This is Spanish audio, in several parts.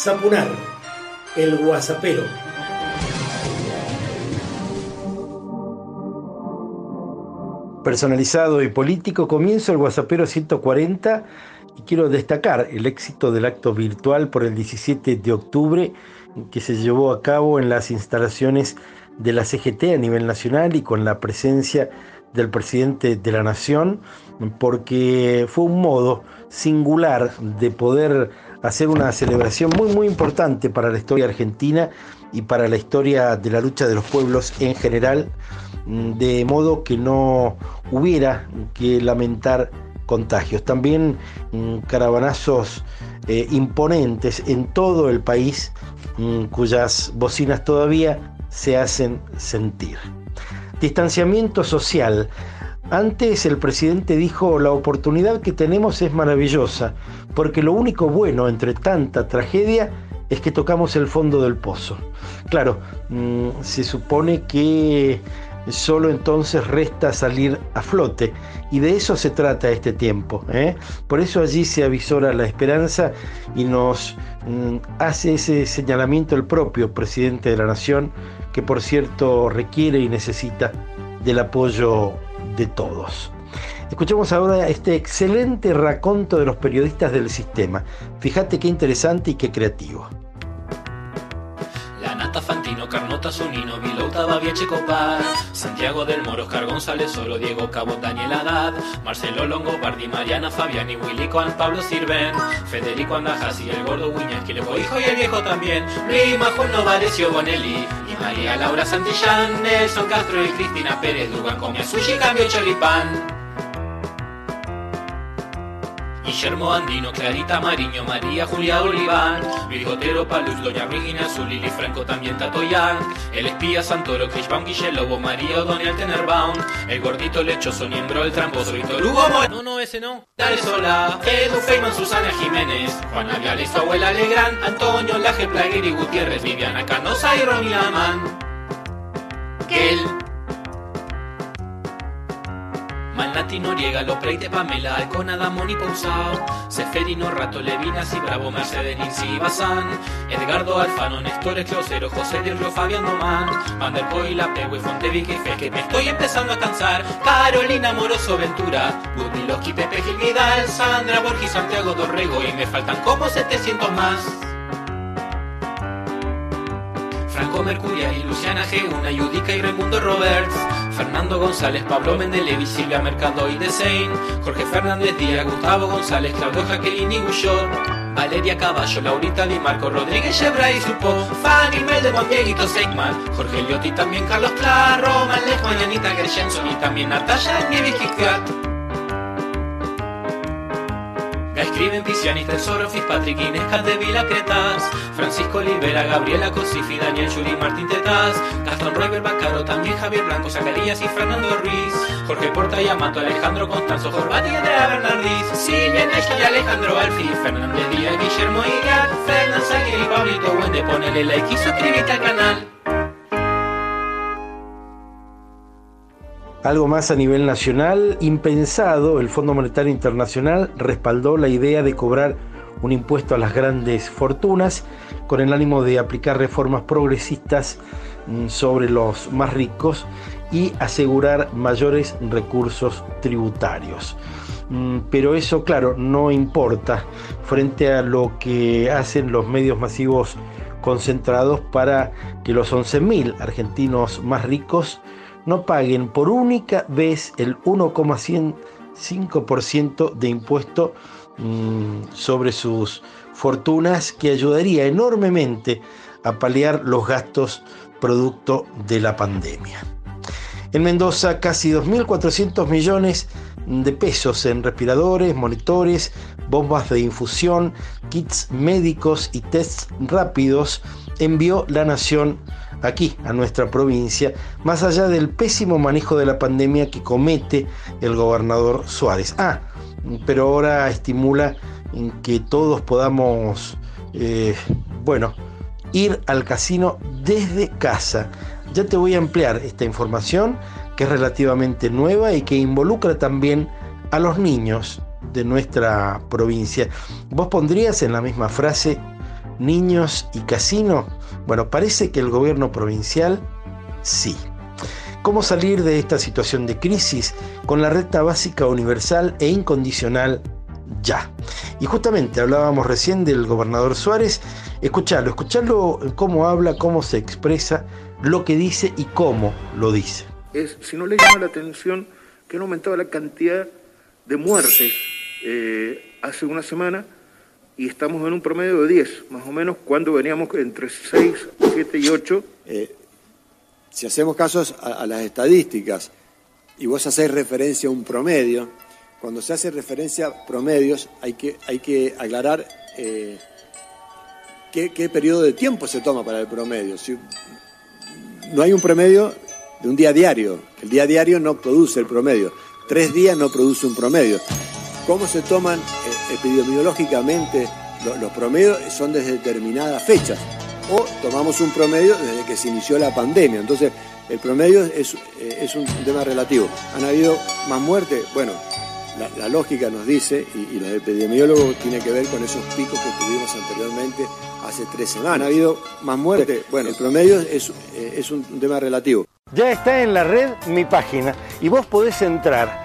Zapunar, el guasapero. Personalizado y político, comienzo el Guasapero 140 y quiero destacar el éxito del acto virtual por el 17 de octubre que se llevó a cabo en las instalaciones de la CGT a nivel nacional y con la presencia del presidente de la Nación, porque fue un modo singular de poder hacer una celebración muy muy importante para la historia argentina y para la historia de la lucha de los pueblos en general, de modo que no hubiera que lamentar contagios. También mm, caravanazos eh, imponentes en todo el país mm, cuyas bocinas todavía se hacen sentir. Distanciamiento social. Antes el presidente dijo, la oportunidad que tenemos es maravillosa, porque lo único bueno entre tanta tragedia es que tocamos el fondo del pozo. Claro, mm, se supone que solo entonces resta salir a flote. Y de eso se trata este tiempo. ¿eh? Por eso allí se avisora la esperanza y nos mm, hace ese señalamiento el propio presidente de la Nación, que por cierto requiere y necesita del apoyo de todos. Escuchemos ahora este excelente raconto de los periodistas del sistema. Fíjate qué interesante y qué creativo. Fantino, Carnota, Sonino, Vilouta, Babia, Checopar, Santiago del Moro, Oscar González, Solo, Diego Cabo, Daniel Haddad, Marcelo Longo, Bardi, Mariana, Fabiani, Willy Juan, Pablo Sirven, Federico Andajas y el gordo que le hijo y el viejo también, Rima, Juan Novarecio, Bonelli, y María Laura Santillán, Nelson Castro y Cristina Pérez, Dugan, comía sushi, cambio choripán. Guillermo Andino, Clarita Mariño, María Julia Oliván, Luis Gotero, Paluz, Doña Regina Azul, Lili Franco, también Tatoyán, el espía Santoro, Krishbaum, Guillelobo, María O'Donnell, Tenerbaum, el gordito lechoso, Niembro, el tramposo, Víctor Hugo No, no, ese no. Dale sola, Edu Feynman, Susana Jiménez, Juana Viales, abuela Legrand, Antonio Laje, Plaguer Gutiérrez, Viviana Canosa y Ronnie Laman. Kel. Malnati Noriega, de Pamela, Alcona, Damoni Pousao, Seferino, Rato, Levinas y Bravo, Mercedes, Ninsi Bazán, Edgardo Alfano, Néstor Esclosero, José Dirlo, Fabián Domán, Vanderpoy, La Pegue, Fontevique y que me estoy empezando a cansar, Carolina Moroso Ventura, Budmiloski, Pepe Gil Vidal, Sandra Borges, Santiago Dorrego y me faltan como 700 más. Franco y Luciana G, una Yudica y Raimundo Roberts, Fernando González, Pablo Mendelevi, Silvia Mercado y Desein, Jorge Fernández Díaz, Gustavo González, Claudio Jaqueline y Guyot, Valeria Caballo, Laurita Di Marco, Rodríguez Chebra y Supo, Fanny Melde, Juan Dieguito Seigman, Jorge Liotti, también Carlos Claro, Malej, Mañanita Gershenson y también Natalia Nieves. Escriben Pisiani, Tesorofis, Patrick Inés, Vila Cretas, Francisco Olivera, Gabriela Cosifi, Daniel Yuri, Martín Tetas, Gastón Royber, Bacaro, también Javier Blanco, Zacarías y Fernando Ruiz, Jorge Porta y Amato, Alejandro Constanzo, Jorbati Andrea Bernardis, Silvia Necha y Alejandro Alfi, Fernández Díaz, Guillermo Igar, Fernán Saguer y Pablito Wende, ponele like y suscríbete al canal. Algo más a nivel nacional, impensado, el Fondo Monetario Internacional respaldó la idea de cobrar un impuesto a las grandes fortunas con el ánimo de aplicar reformas progresistas mm, sobre los más ricos y asegurar mayores recursos tributarios. Mm, pero eso, claro, no importa frente a lo que hacen los medios masivos concentrados para que los 11.000 argentinos más ricos no paguen por única vez el 1,5% de impuesto mm, sobre sus fortunas que ayudaría enormemente a paliar los gastos producto de la pandemia. En Mendoza, casi 2.400 millones de pesos en respiradores, monitores, bombas de infusión, kits médicos y tests rápidos envió la Nación aquí, a nuestra provincia, más allá del pésimo manejo de la pandemia que comete el gobernador Suárez. Ah, pero ahora estimula que todos podamos, eh, bueno, ir al casino desde casa. Ya te voy a ampliar esta información que es relativamente nueva y que involucra también a los niños de nuestra provincia. ¿Vos pondrías en la misma frase niños y casino? Bueno, parece que el gobierno provincial sí. ¿Cómo salir de esta situación de crisis? Con la renta básica universal e incondicional ya. Y justamente hablábamos recién del gobernador Suárez. Escucharlo, escucharlo cómo habla, cómo se expresa, lo que dice y cómo lo dice. Es, si no le llama la atención que han aumentado la cantidad de muertes eh, hace una semana y estamos en un promedio de 10, más o menos, cuando veníamos entre 6, 7 y 8. Eh, si hacemos casos a, las estadísticas y vos hacés referencia a un promedio, cuando se hace referencia a promedios hay que, hay que aclarar eh, qué, qué, periodo de tiempo se toma para el promedio. Si, no hay un promedio de un día diario, el día diario no produce el promedio, tres días no produce un promedio. ¿Cómo se toman eh, epidemiológicamente los promedios? Son desde determinadas fechas o tomamos un promedio desde que se inició la pandemia. Entonces, el promedio es, eh, es un tema relativo. ¿Han habido más muertes? Bueno, la, lógica nos dice, y, los epidemiólogos tienen que ver con esos picos que tuvimos anteriormente hace tres semanas. ¿Han habido más muertes? Bueno, el promedio es, es un tema relativo. Ya está en la red mi página y vos podés entrar,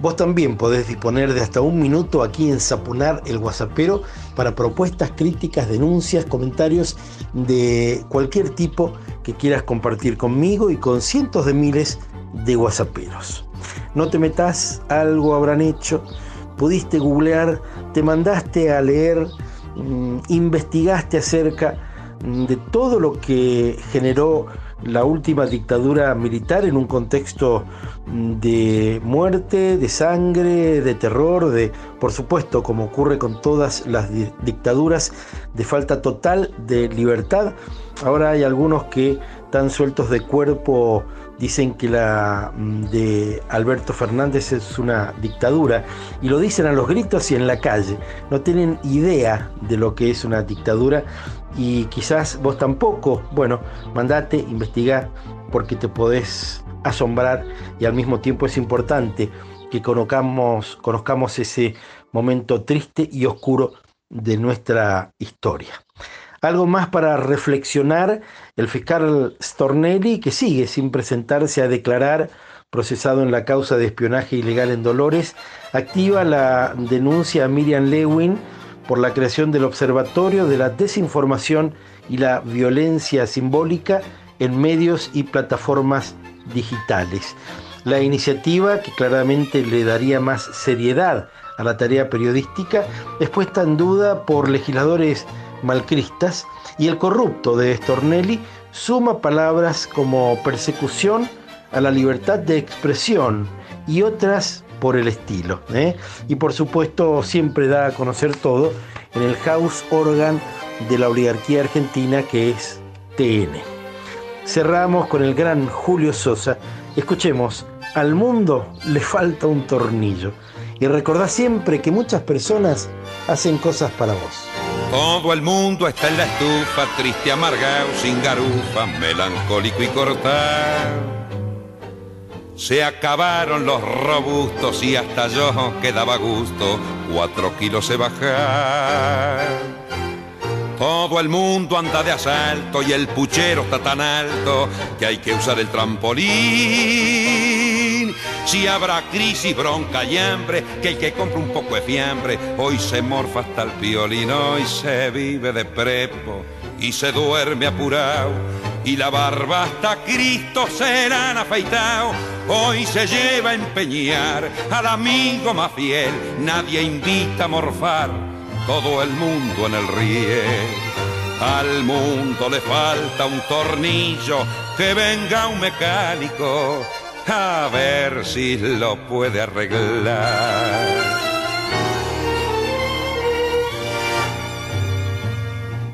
Vos también podés disponer de hasta un minuto aquí en Sapunar el Guasapero para propuestas, críticas, denuncias, comentarios de cualquier tipo que quieras compartir conmigo y con cientos de miles de guasaperos. No te metas, algo habrán hecho, pudiste googlear, te mandaste a leer, mm, investigaste acerca de todo lo que generó la última dictadura militar en un contexto de muerte, de sangre, de terror, de, por supuesto, como ocurre con todas las dictaduras, de falta total de libertad. Ahora hay algunos que tan sueltos de cuerpo dicen que la mm, de Alberto Fernández es una dictadura y lo dicen a los gritos y en la calle. No tienen idea de lo que es una dictadura y quizás vos tampoco. Bueno, mandate, investigar porque te podés asombrar y al mismo tiempo es importante que conozcamos, conozcamos ese momento triste y oscuro de nuestra historia. Algo más para reflexionar, el fiscal Stornelli, que sigue sin presentarse a declarar, procesado en la causa de espionaje ilegal en Dolores, activa la denuncia a Miriam Lewin por la creación del Observatorio de la Desinformación y la Violencia Simbólica en medios y plataformas digitales. La iniciativa, que claramente le daría más seriedad a la tarea periodística, es puesta en duda por legisladores malcristas y el corrupto de Stornelli suma palabras como persecución a la libertad de expresión y otras por el estilo. ¿eh? Y por supuesto siempre da a conocer todo en el house organ de la oligarquía argentina que es TN. Cerramos con el gran Julio Sosa. Escuchemos, al mundo le falta un tornillo. Y recordá siempre que muchas personas hacen cosas para vos. Todo el mundo está en la estufa, triste, amargado, sin garufa, melancólico y cortado. Se acabaron los robustos y hasta yo quedaba gusto cuatro kilos se bajar. Todo el mundo anda de asalto y el puchero está tan alto que hay que usar el trampolín. Si habrá crisis, bronca y hambre, que el que compra un poco de fiambre, hoy se morfa hasta el piolino y se vive de prepo y se duerme apurado y la barba hasta Cristo se la han afeitado. Hoy se lleva a empeñar al amigo más fiel, nadie invita a morfar, todo el mundo en el riel. Al mundo le falta un tornillo, que venga un mecánico a ver si lo puede arreglar.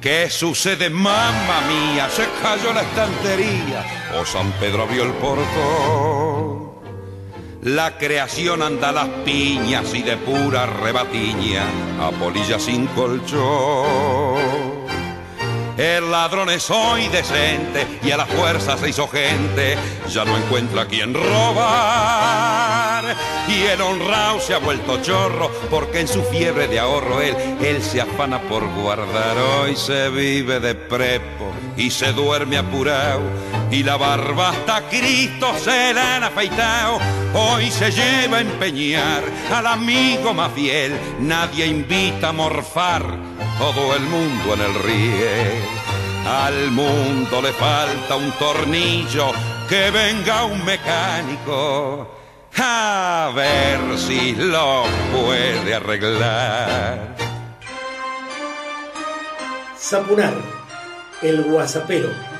¿Qué sucede, mamá mía? Se cayó la estantería o San Pedro abrió el portón. La creación anda a las piñas y de pura rebatiña a polilla sin colchón. El ladrón es hoy decente y a la fuerza se hizo gente, ya no encuentra a quien robar. Y el honrado se ha vuelto chorro porque en su fiebre de ahorro él, él se afana por guardar. Hoy se vive de prepo y se duerme apurado y la barba hasta Cristo se la han afeitado. Hoy se lleva a empeñar al amigo más fiel, nadie invita a morfar todo el mundo en el riel. Al mundo le falta un tornillo, que venga un mecánico a ver si lo puede arreglar. Zapunar, el guasapero.